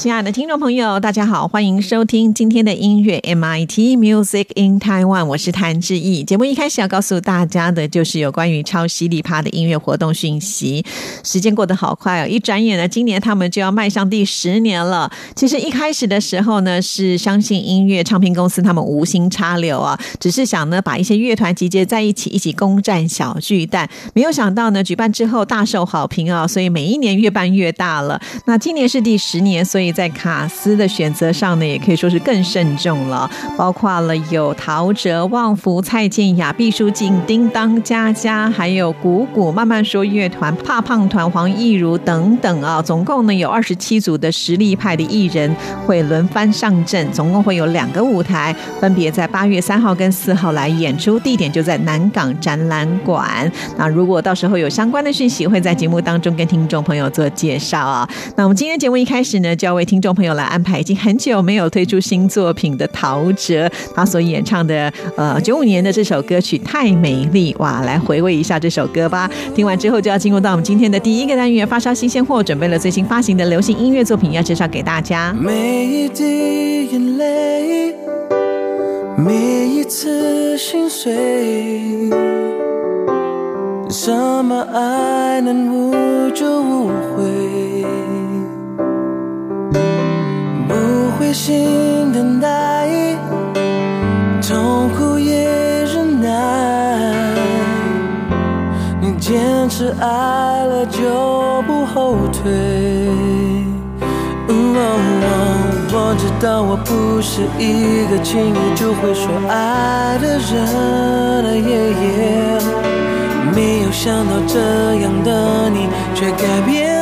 亲爱的听众朋友，大家好，欢迎收听今天的音乐 MIT Music in Taiwan，我是谭志毅。节目一开始要告诉大家的就是有关于超犀利趴的音乐活动讯息。时间过得好快哦，一转眼呢，今年他们就要迈向第十年了。其实一开始的时候呢，是相信音乐唱片公司他们无心插柳啊，只是想呢把一些乐团集结在一起，一起攻占小巨蛋。没有想到呢，举办之后大受好评啊，所以每一年越办越大了。那今年是第十年，所以。在卡斯的选择上呢，也可以说是更慎重了，包括了有陶喆、旺福、蔡健雅、毕书尽、叮当、佳佳，还有谷谷、慢慢说乐团、怕胖团、黄义如等等啊，总共呢有二十七组的实力派的艺人会轮番上阵，总共会有两个舞台，分别在八月三号跟四号来演出，地点就在南港展览馆。那如果到时候有相关的讯息，会在节目当中跟听众朋友做介绍啊。那我们今天节目一开始呢，就要为听众朋友来安排已经很久没有推出新作品的陶喆，他所演唱的呃九五年的这首歌曲《太美丽》哇，来回味一下这首歌吧。听完之后就要进入到我们今天的第一个单元——发烧新鲜货，准备了最新发行的流行音乐作品要介绍给大家。每一滴眼泪，每一次心碎，什么爱能无就无悔？不灰心等待，痛苦也忍耐。你坚持爱了就不后退。我知道我不是一个轻易就会说爱的人，没有想到这样的你却改变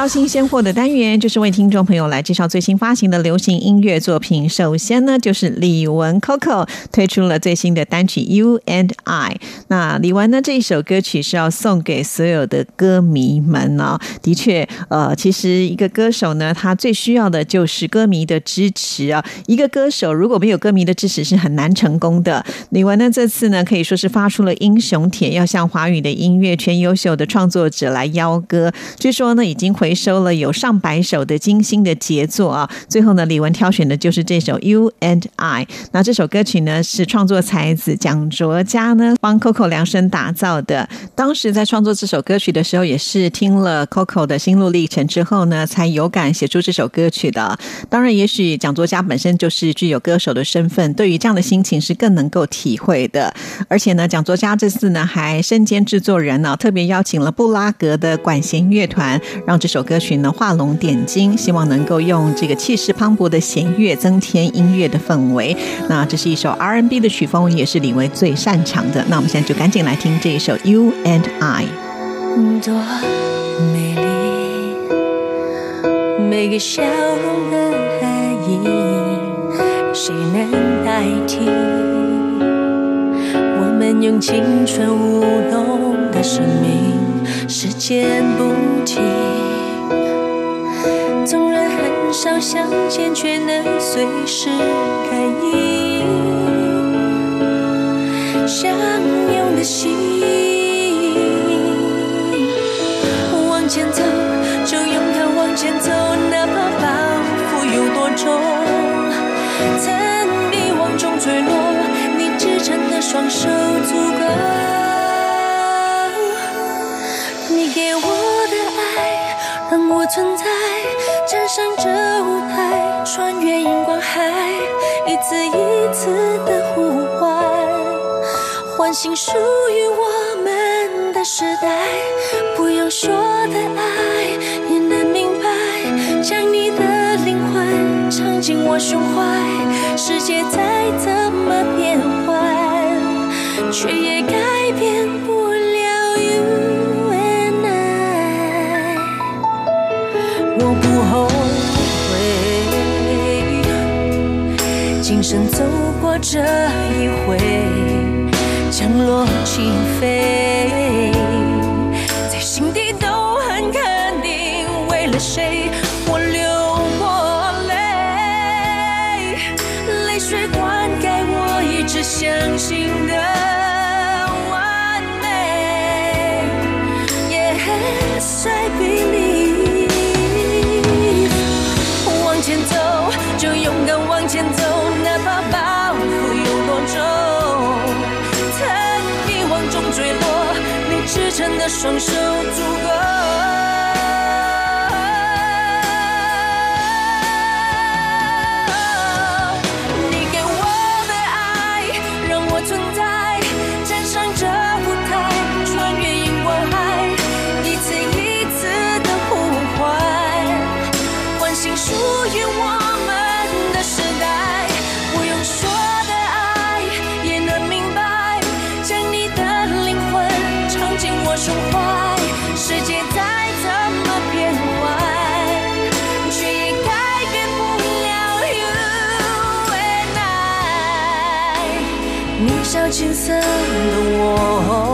发烧新鲜货的单元，就是为听众朋友来介绍最新发行的流行音乐作品。首先呢，就是李玟 Coco 推出了最新的单曲《You and I》。那李玟呢，这一首歌曲是要送给所有的歌迷们呢。的确，呃，其实一个歌手呢，他最需要的就是歌迷的支持啊。一个歌手如果没有歌迷的支持，是很难成功的。李玟呢，这次呢，可以说是发出了英雄帖，要向华语的音乐圈优秀的创作者来邀歌。据说呢，已经。回收了有上百首的精心的杰作啊！最后呢，李玟挑选的就是这首《You and I》。那这首歌曲呢，是创作才子蒋卓佳呢帮 Coco 量身打造的。当时在创作这首歌曲的时候，也是听了 Coco 的心路历程之后呢，才有感写出这首歌曲的。当然，也许蒋卓佳本身就是具有歌手的身份，对于这样的心情是更能够体会的。而且呢，蒋卓佳这次呢还身兼制作人呢，特别邀请了布拉格的管弦乐团，让这首歌曲呢画龙点睛，希望能够用这个气势磅礴的弦乐增添音乐的氛围。那这是一首 R&B 的曲风，也是李维最擅长的。那我们现在就赶紧来听这一首《You and I》。多美丽，每个笑容的含义，谁能代替？我们用青春舞动的生命，时间不停。纵然很少相见，却能随时感应。相的心，往前走，就勇敢往前走，哪怕包袱有多重。曾迷惘中坠落，你支撑的双手足够。你给我的爱，让我存在。站上这舞台，穿越荧光海，一次一次的呼，唤醒属于我们的时代。不用说的爱，也能明白，将你的灵魂藏进我胸怀。世界再怎么变幻，却也改变不了 you and I。我不后悔，今生走过这一回，降落起飞，你支撑的双手足够。年少青涩的我。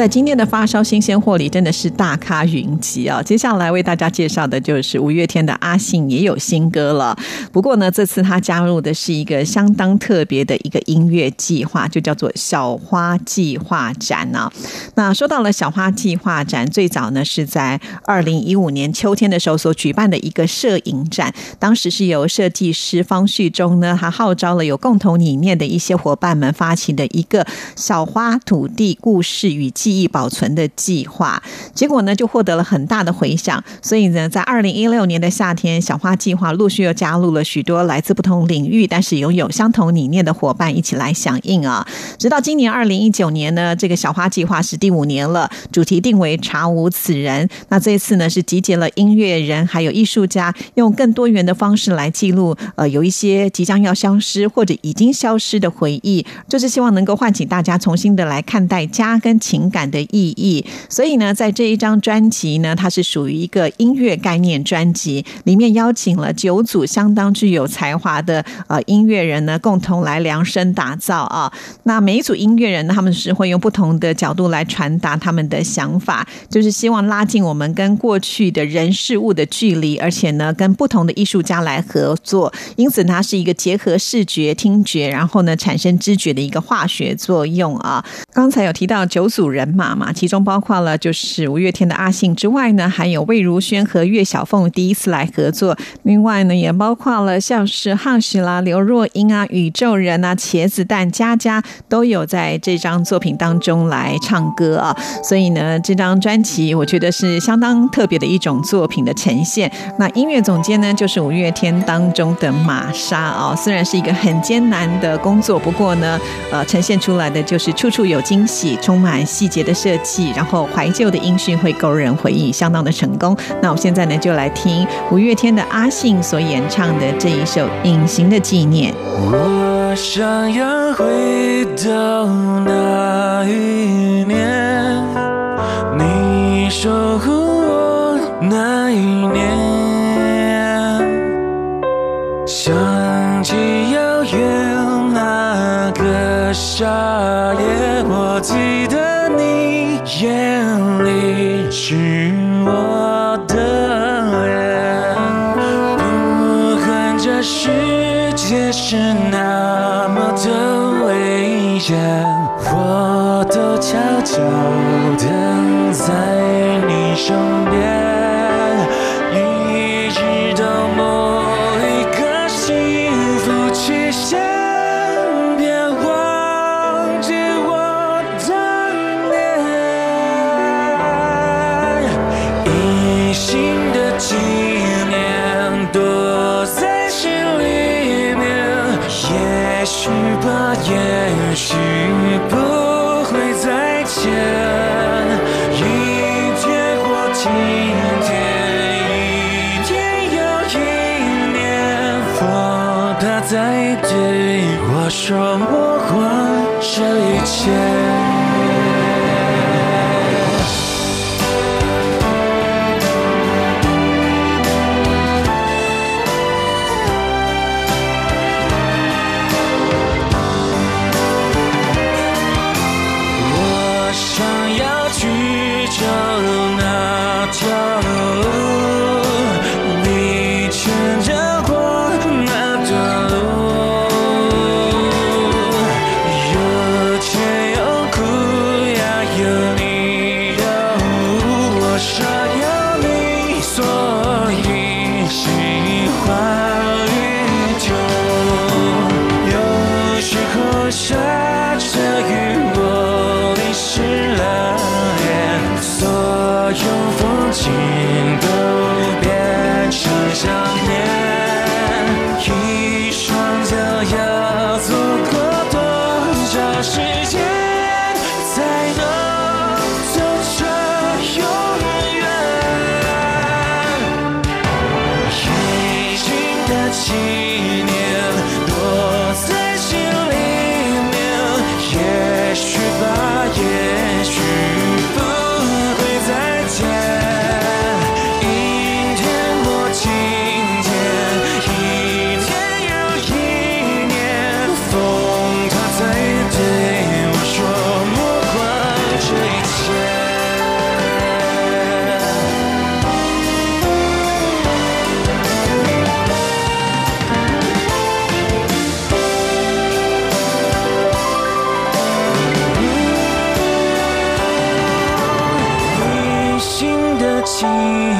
在今天的发烧新鲜货里，真的是大咖云集啊！接下来为大家介绍的就是五月天的阿信也有新歌了。不过呢，这次他加入的是一个相当特别的一个音乐计划，就叫做“小花计划展”啊。那说到了小花计划展，最早呢是在二零一五年秋天的时候所举办的一个摄影展，当时是由设计师方旭中呢，他号召了有共同理念的一些伙伴们发起的一个小花土地故事与记记忆保存的计划，结果呢就获得了很大的回响。所以呢，在二零一六年的夏天，小花计划陆续又加入了许多来自不同领域，但是拥有相同理念的伙伴一起来响应啊。直到今年二零一九年呢，这个小花计划是第五年了，主题定为“查无此人”。那这一次呢，是集结了音乐人还有艺术家，用更多元的方式来记录呃有一些即将要消失或者已经消失的回忆，就是希望能够唤起大家重新的来看待家跟情感的意义。所以呢，在这一张专辑呢，它是属于一个音乐概念专辑，里面邀请了九组相当具有才华的呃音乐人呢，共同来量身打造啊。那每一组音乐人呢，他们是会用不同的角度来传达他们的想法，就是希望拉近我们跟过去的人事物的距离，而且呢，跟不同的艺术家来合作。因此，它是一个结合视觉、听觉，然后呢，产生知觉的一个化学作用啊。刚才有提到九组人马嘛，其中包括了就是五月天的阿信之外呢，还有魏如萱和岳小凤第一次来合作。另外呢，也包括了像是汉许啦、刘若英啊、宇宙人啊、茄子蛋、佳佳都有在这张作品当中来唱歌啊。所以呢，这张专辑我觉得是相当特别的一种作品的呈现。那音乐总监呢，就是五月天当中的玛莎啊。虽然是一个很艰难的工作，不过呢，呃，呈现出来的就是处处有惊喜，充满细节的设计，然后怀旧的音讯会勾人回忆，相当的成功。那我们现在呢，就来听五月天的阿信所演唱的这一首《隐形的纪念》。我想要回到那一年，你守护我那一年，想起遥远那个夏夜，我记得眼里是我的脸，不管这世界是那么的危险，我都悄悄的在你身对我心。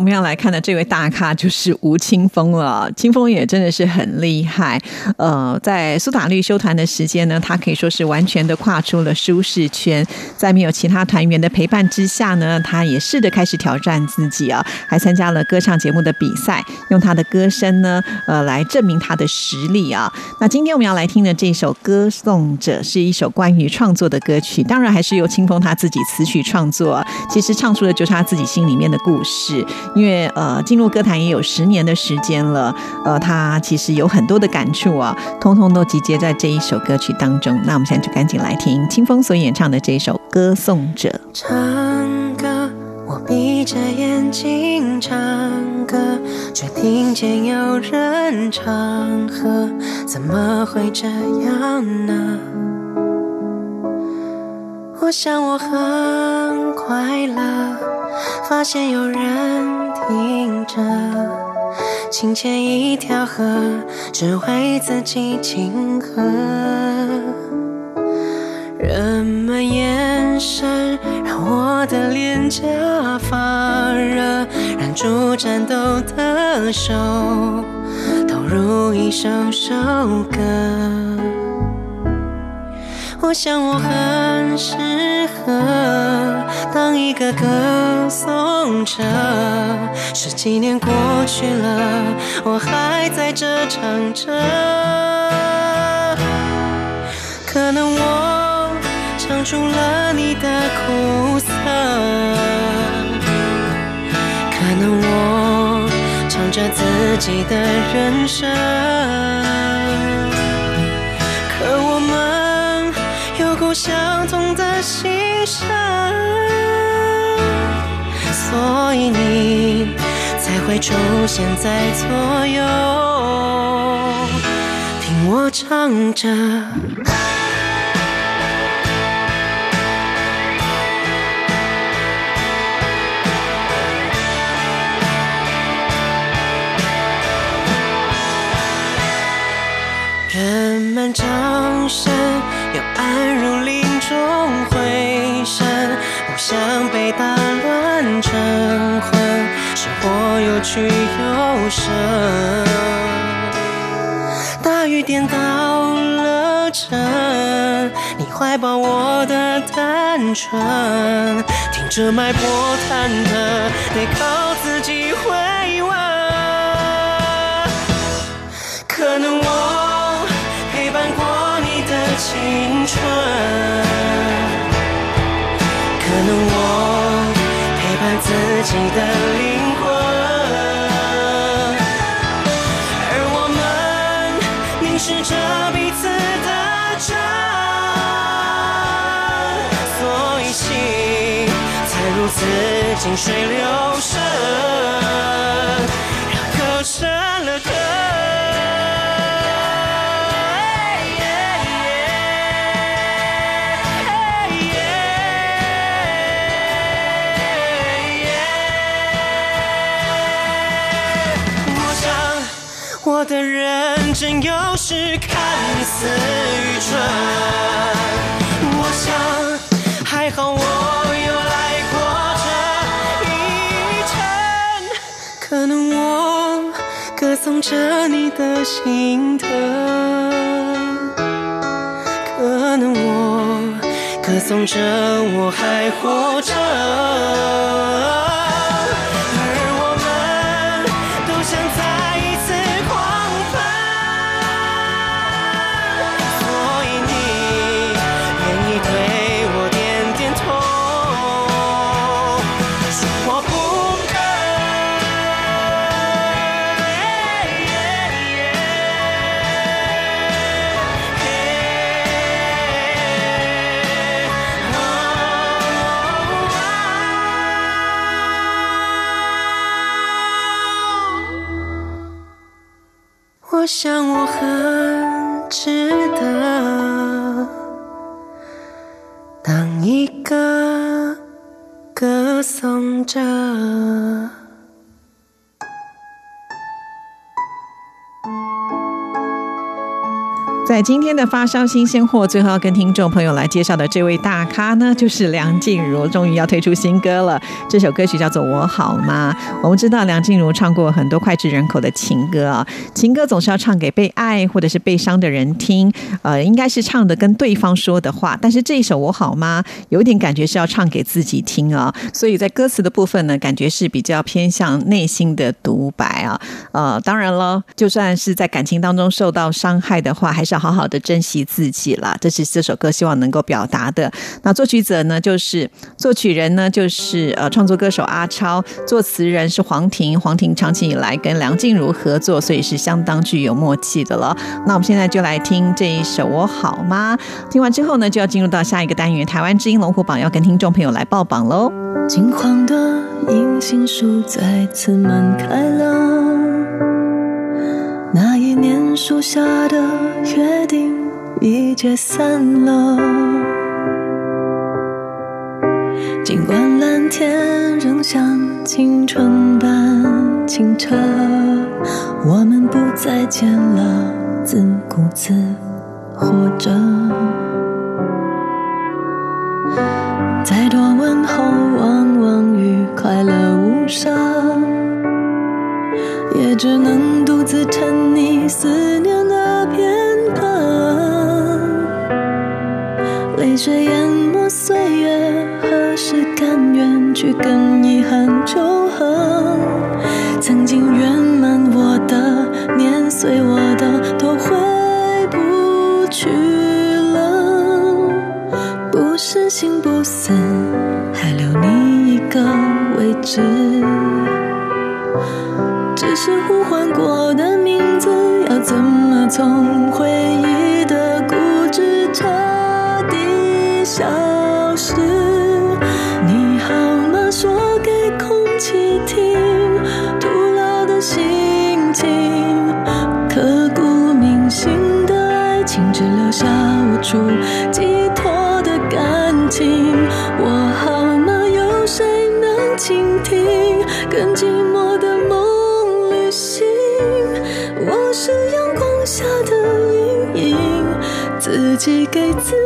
我们要来看的这位大咖就是吴青峰了。青峰也真的是很厉害。呃，在苏打绿休团的时间呢，他可以说是完全的跨出了舒适圈。在没有其他团员的陪伴之下呢，他也试着开始挑战自己啊，还参加了歌唱节目的比赛，用他的歌声呢，呃，来证明他的实力啊。那今天我们要来听的这首《歌颂者》是一首关于创作的歌曲，当然还是由青峰他自己词曲创作。其实唱出的就是他自己心里面的故事。因为呃，进入歌坛也有十年的时间了，呃，他其实有很多的感触啊，通通都集结在这一首歌曲当中。那我们现在就赶紧来听清风所演唱的这首《歌颂者》。唱歌，我闭着眼睛唱歌，却听见有人唱和，怎么会这样呢？我想我很快乐，发现有人听着，清浅一条河，只为自己庆贺。人们眼神让我的脸颊发热，忍住颤抖的手，投入一首首歌。我想我很适合当一个歌颂者。十几年过去了，我还在这唱着。可能我唱出了你的苦涩，可能我唱着自己的人生。相同的心声，所以你才会出现在左右，听我唱着。人们掌声要安如林中回声，不想被打乱成魂，生活有曲有声。大雨颠倒了城，你怀抱我的单纯，听着脉搏忐忑，得靠自己回稳。可能我春，可能我陪伴自己的灵魂，而我们凝视着彼此的真，所以心才如此静水流深，是看似愚蠢，我想还好我有来过这一程，可能我歌颂着你的心疼，可能我歌颂着我还活着。我想我很值得。在今天的发烧新鲜货，最后要跟听众朋友来介绍的这位大咖呢，就是梁静茹，终于要推出新歌了。这首歌曲叫做《我好吗》。我们知道梁静茹唱过很多脍炙人口的情歌啊，情歌总是要唱给被爱或者是被伤的人听，呃，应该是唱的跟对方说的话。但是这一首《我好吗》有点感觉是要唱给自己听啊，所以在歌词的部分呢，感觉是比较偏向内心的独白啊。呃，当然了，就算是在感情当中受到伤害的话，还是要好好的珍惜自己啦。这是这首歌希望能够表达的。那作曲者呢，就是作曲人呢，就是呃创作歌手阿超，作词人是黄婷。黄婷长期以来跟梁静茹合作，所以是相当具有默契的了。那我们现在就来听这一首《我好吗》。听完之后呢，就要进入到下一个单元——台湾之音龙虎榜，要跟听众朋友来报榜喽。金黄的银杏树再次满开了。树下的约定已解散了，尽管蓝天仍像青春般清澈，我们不再见了，自顾自活着。再多问候，往往与快乐无伤。也只能独自沉溺思念的片刻，泪水淹没岁月，何时甘愿去跟遗憾求和？曾经圆满我的，碾碎我的，都回不去了。不是心不死，还留你一个位置。我的名字，要怎么从回忆的固执彻底消失？你好吗？说给空气听，徒劳的心情，刻骨铭心的爱情，只留下无处寄托的感情。我好吗？有谁能倾听？更寂寄给自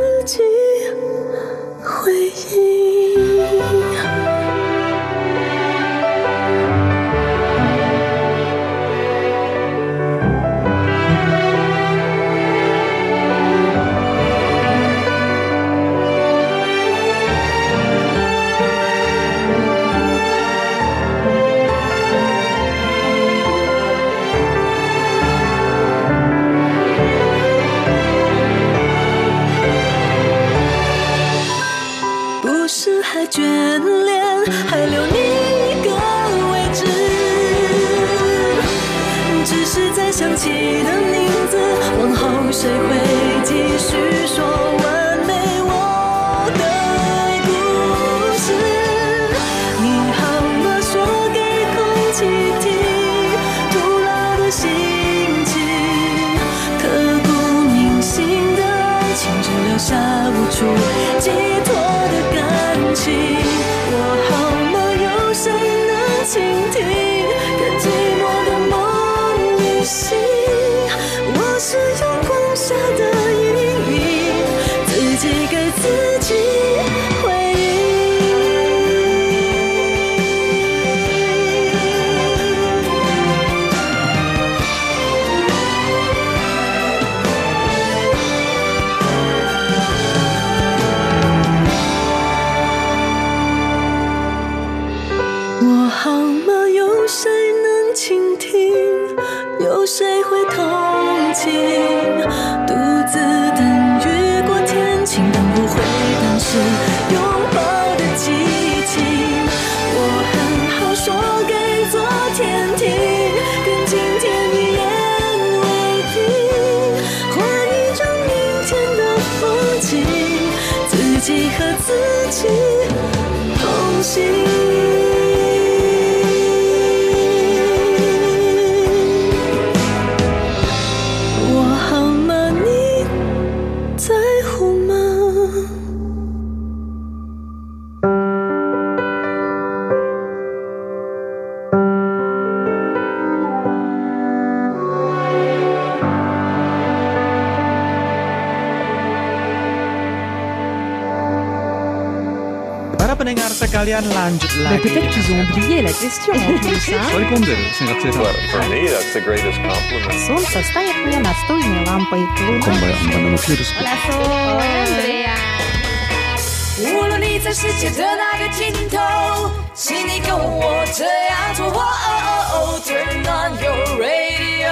能同 pendengar sekalian lanjut Mais lagi. peut-être qu'ils ont oublié la question en plus. hein. 割り込んでる生活生産 For me, that's the greatest compliment. Солнце стоит мне настольной лампой. こんばんはバナナのピュールス无论你在世界的哪个尽头，请你跟我这样做。哦哦哦，Turn on your radio。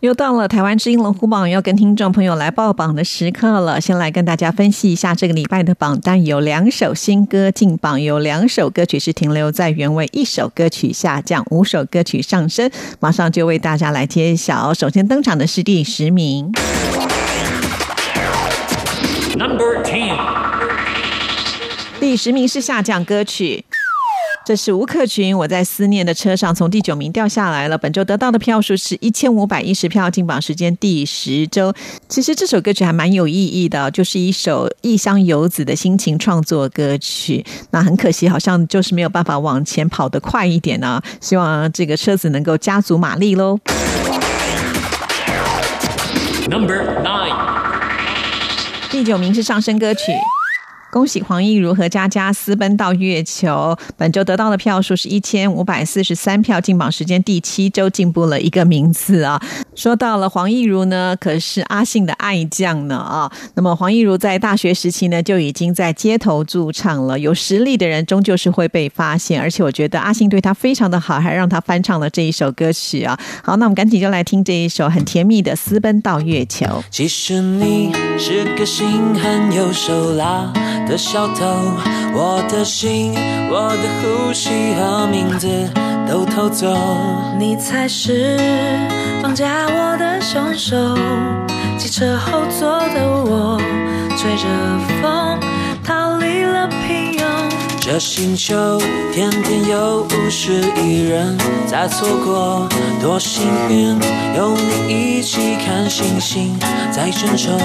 又到了台湾之音龙虎榜要跟听众朋友来报榜的时刻了。先来跟大家分析一下这个礼拜的榜单，有两首新歌进榜，有两首歌曲是停留在原位，一首歌曲下降，五首歌曲上升。马上就为大家来揭晓。首先登场的是第十名，Number Ten，第十名是下降歌曲。这是吴克群，我在思念的车上从第九名掉下来了。本周得到的票数是一千五百一十票，进榜时间第十周。其实这首歌曲还蛮有意义的，就是一首异乡游子的心情创作歌曲。那很可惜，好像就是没有办法往前跑得快一点呢、希望这个车子能够加足马力喽。Number Nine，第九名是上升歌曲。恭喜黄奕如和佳佳私奔到月球，本周得到的票数是一千五百四十三票，进榜时间第七周进步了一个名次啊。说到了黄奕如呢，可是阿信的爱将呢啊。那么黄奕如在大学时期呢就已经在街头驻唱了，有实力的人终究是会被发现，而且我觉得阿信对他非常的好，还让他翻唱了这一首歌曲啊。好，那我们赶紧就来听这一首很甜蜜的《私奔到月球》。其实你是个心狠又手辣的小偷，我的心、我的呼吸和名字都偷走。你才是绑架我的凶手。汽车后座的我，吹着风逃离了平庸。这星球天天有五十亿人在错过，多幸运有你一起看星星在争宠。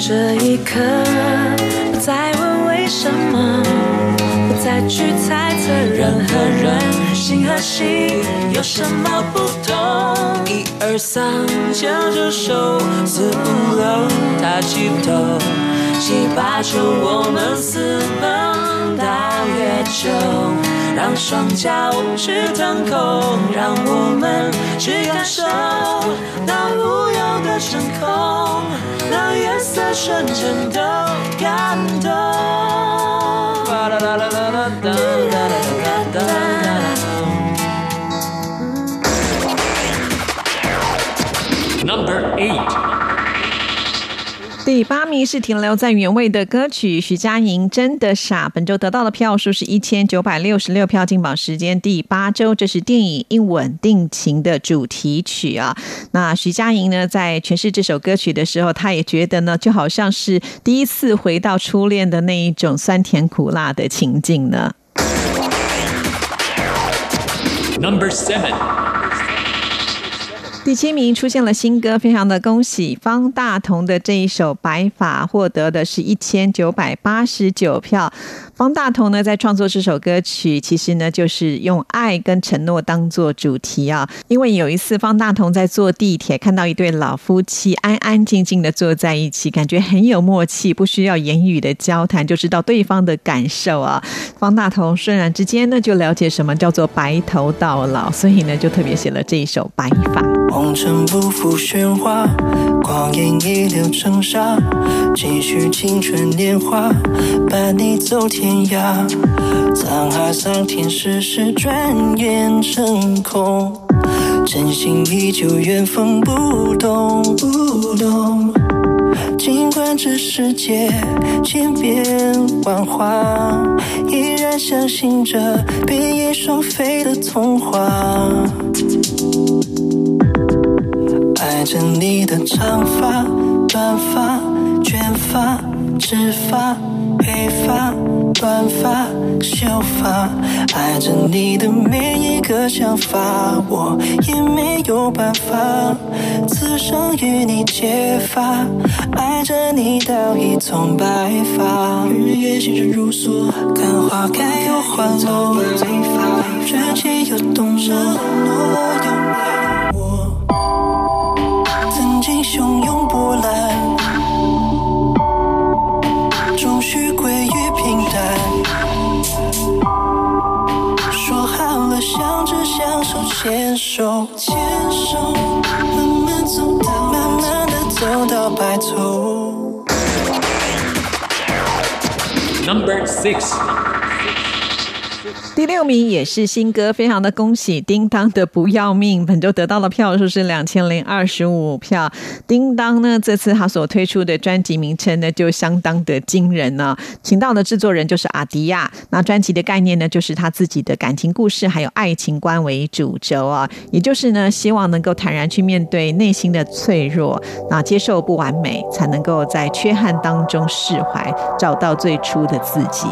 这一刻，不再问为什么，不再去猜测人和人心和心有什么不同。一二三，牵着手，四五六，抬起头，七八九，我们私奔到月球，让双脚去腾空，让我们去感受那无忧的升空，那夜色瞬间都感动。Number Eight，第八名是停留在原位的歌曲，徐佳莹《真的傻》，本周得到的票数是一千九百六十六票，进榜时间第八周。这是电影《一稳定情》的主题曲啊。那徐佳莹呢，在诠释这首歌曲的时候，她也觉得呢，就好像是第一次回到初恋的那一种酸甜苦辣的情境呢。Number Seven，第七名出现了新歌，非常的恭喜方大同的这一首《白发》获得的是一千九百八十九票。方大同呢，在创作这首歌曲，其实呢就是用爱跟承诺当做主题啊。因为有一次方大同在坐地铁，看到一对老夫妻安安静静的坐在一起，感觉很有默契，不需要言语的交谈就知道对方的感受啊。方大同瞬然之间呢，就了解什么叫做白头到老，所以呢，就特别写了这一首《白发》。红尘不负喧哗，光阴一流成沙，继续青春年华，伴你走天涯。沧海桑田，世事转眼成空，真心依旧，缘分不动不动。尽管这世界千变万化，依然相信着变翼双飞的童话。爱着你的长发、短发、卷发、直发、黑发、短发、秀发，爱着你的每一个想法，我也没有办法此生与你结发，爱着你到一头白发。日月星辰如梭，看花开又花落，传奇又动容。汹涌波澜，终须归于平淡。说好了，相知相守，牵手牵手，慢慢走到，慢慢的走到白头。Number six，第六名也是新歌，非常的恭喜叮当的不要命，本周得到的票数是两千零二十五票。叮当呢，这次他所推出的专辑名称呢，就相当的惊人呢、请到的制作人就是阿迪亚，那专辑的概念呢，就是他自己的感情故事还有爱情观为主轴啊，也就是呢，希望能够坦然去面对内心的脆弱，那接受不完美，才能够在缺憾当中释怀，找到最初的自己。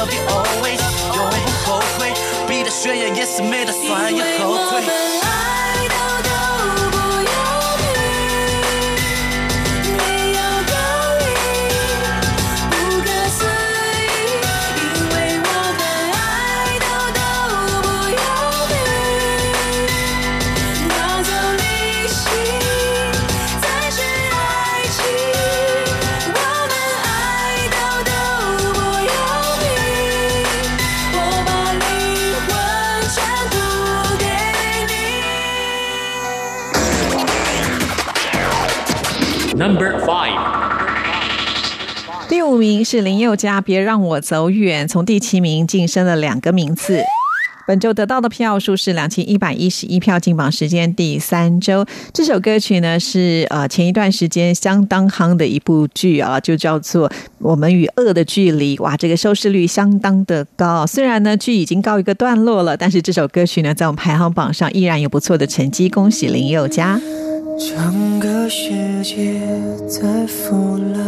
Love always，永不后悔，比他炫耀也是没打算也后退。五名是林宥嘉，《别让我走远》，从第七名晋升了两个名次。本周得到的票数是两千一百一十一票，进榜时间第三周。这首歌曲呢是呃前一段时间相当夯的一部剧啊，就叫做《我们与恶的距离》。哇，这个收视率相当的高。虽然呢剧已经告一个段落了，但是这首歌曲呢在我们排行榜上依然有不错的成绩。恭喜林宥嘉。整个世界在腐烂，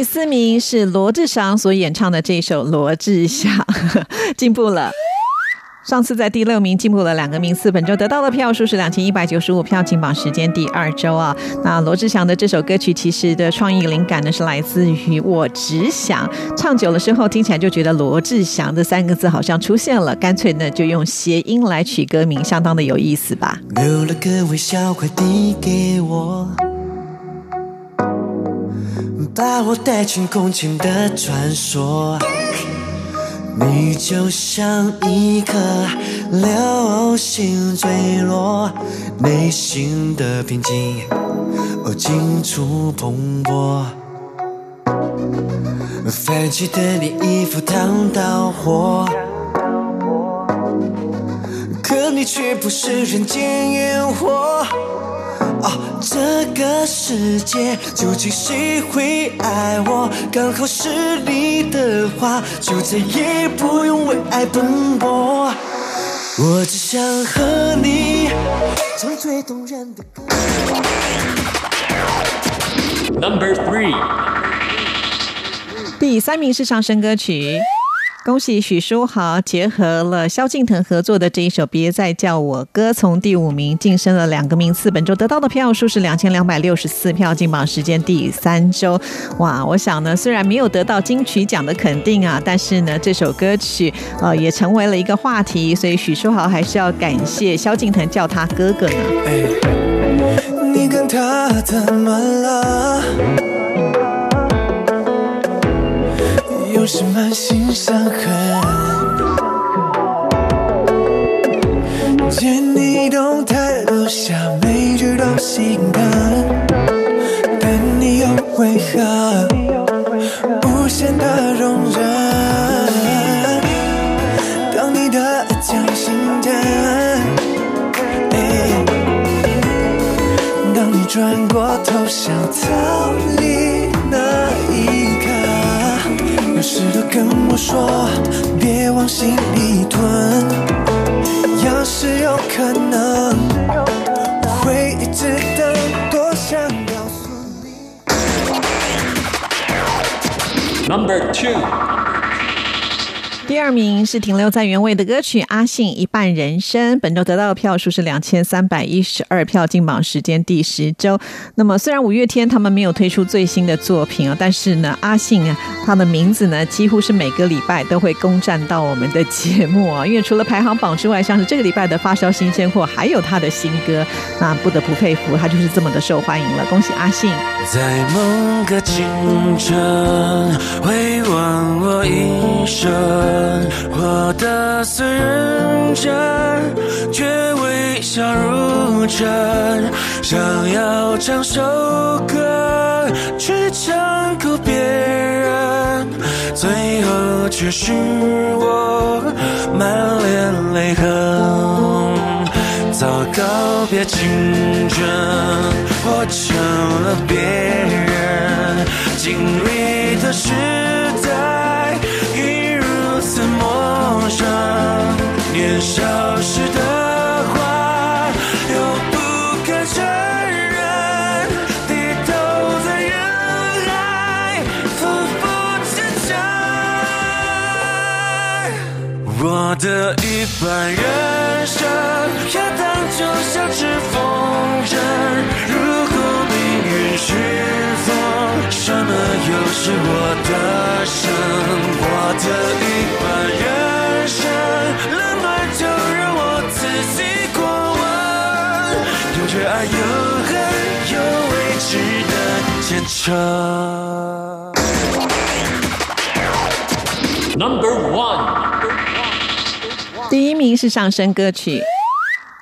第四名是罗志祥所演唱的这首《罗志祥》，进步了。上次在第六名进步了两个名次，本周得到的票数是两千一百九十五票，进榜时间第二周啊。那罗志祥的这首歌曲其实的创意灵感呢是来自于我只想唱久了之后听起来就觉得罗志祥这三个字好像出现了，干脆呢就用谐音来取歌名，相当的有意思吧。留了个微笑，快递给我，把我带进空前的传说。你就像一颗流星坠落，内心的平静哦尽处蓬勃。泛起的你衣服烫到火，可你却不是人间烟火。哦，这个世界究竟谁会爱我？刚好是你的话，就再也不用为爱奔波。我只想和你唱最动人的歌。Number three，第三名是上升歌曲。恭喜许书豪结合了萧敬腾合作的这一首《别再叫我哥》，从第五名晋升了两个名次。本周得到的票数是两千两百六十四票，进榜时间第三周。哇，我想呢，虽然没有得到金曲奖的肯定啊，但是呢，这首歌曲呃也成为了一个话题，所以许书豪还是要感谢萧敬腾叫他哥哥呢。你跟他怎么了？又是满心伤痕。见你动态留下每句都心疼，但你又为何无限的容忍？当你的将心疼。哎当你转过头想逃离，有时都跟我说别往心里吞。要是有可能，我会一直等，多想告诉你。Number two，第二名是停留在原位的歌曲《阿信一半人生》，本周得到的票数是两千三百一十二票，进榜时间第十周。那么虽然五月天他们没有推出最新的作品啊，但是呢，阿信啊，他的名字呢几乎是每个礼拜都会攻占到我们的节目啊。因为除了排行榜之外，像是这个礼拜的发烧新鲜货，还有他的新歌，那不得不佩服，他就是这么的受欢迎了。恭喜阿信！在某个清晨，回望我一生，活得虽认真，却微笑如真。想要唱首歌去唱哭别人，最后却是我满脸泪痕。早告别青春，活成了别人经历的事上。年少时的话，又不敢承认，低头在人海，匍匐坚强。我的一半人生，要当就像只风筝。如果命运是风，什么又是我的生？我的一半人生，冷暖就让我自己过问，有热爱，有恨，有未知的坚强。Number one，第一名是上升歌曲。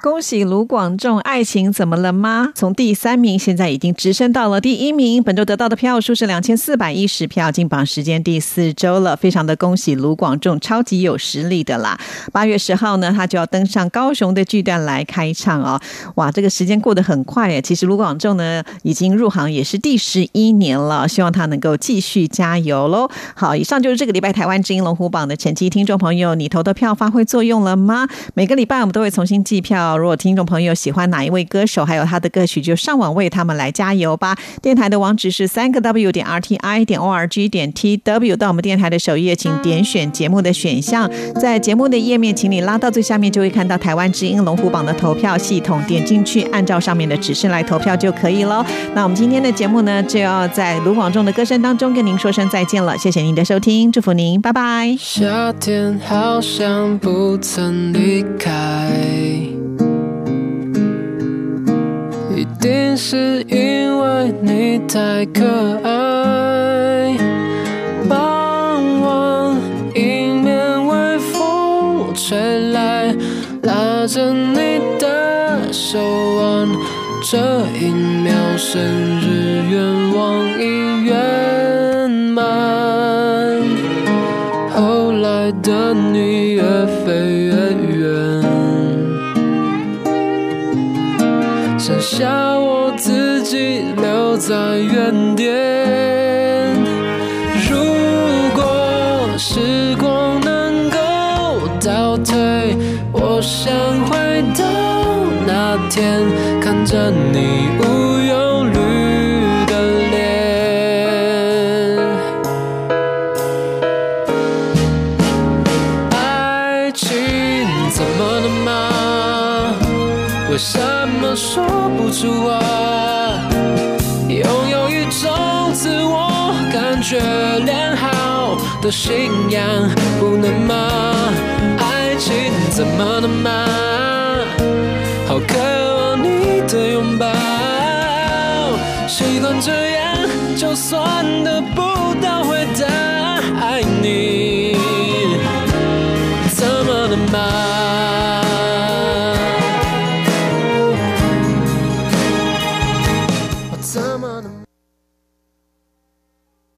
恭喜卢广仲，《爱情怎么了吗》从第三名现在已经直升到了第一名。本周得到的票数是两千四百一十票，进榜时间第四周了，非常的恭喜卢广仲，超级有实力的啦！八月十号呢，他就要登上高雄的巨蛋来开唱哦。哇，这个时间过得很快耶！其实卢广仲呢，已经入行也是第十一年了，希望他能够继续加油喽。好，以上就是这个礼拜台湾之音龙虎榜的前期，听众朋友，你投的票发挥作用了吗？每个礼拜我们都会重新计票。如果听众朋友喜欢哪一位歌手，还有他的歌曲，就上网为他们来加油吧。电台的网址是三个 W 点 R T I 点 O R G 点 T W。到我们电台的首页，请点选节目的选项，在节目的页面，请你拉到最下面，就会看到台湾之音龙虎榜的投票系统，点进去，按照上面的指示来投票就可以喽。那我们今天的节目呢，就要在卢广仲的歌声当中跟您说声再见了，谢谢您的收听，祝福您，拜拜。夏天好像不曾离开，定是因为你太可爱。傍晚，迎面微风吹来，拉着你的手腕，这一秒生日愿望已圆满。后来的剩下我自己留在原点。如果时光能够倒退，我想回到那天，看着你无是我拥有一种自我感觉良好的信仰，不能吗？爱情怎么了吗？好渴望你的拥抱，习惯这样就算得不到回答。爱你，怎么了吗？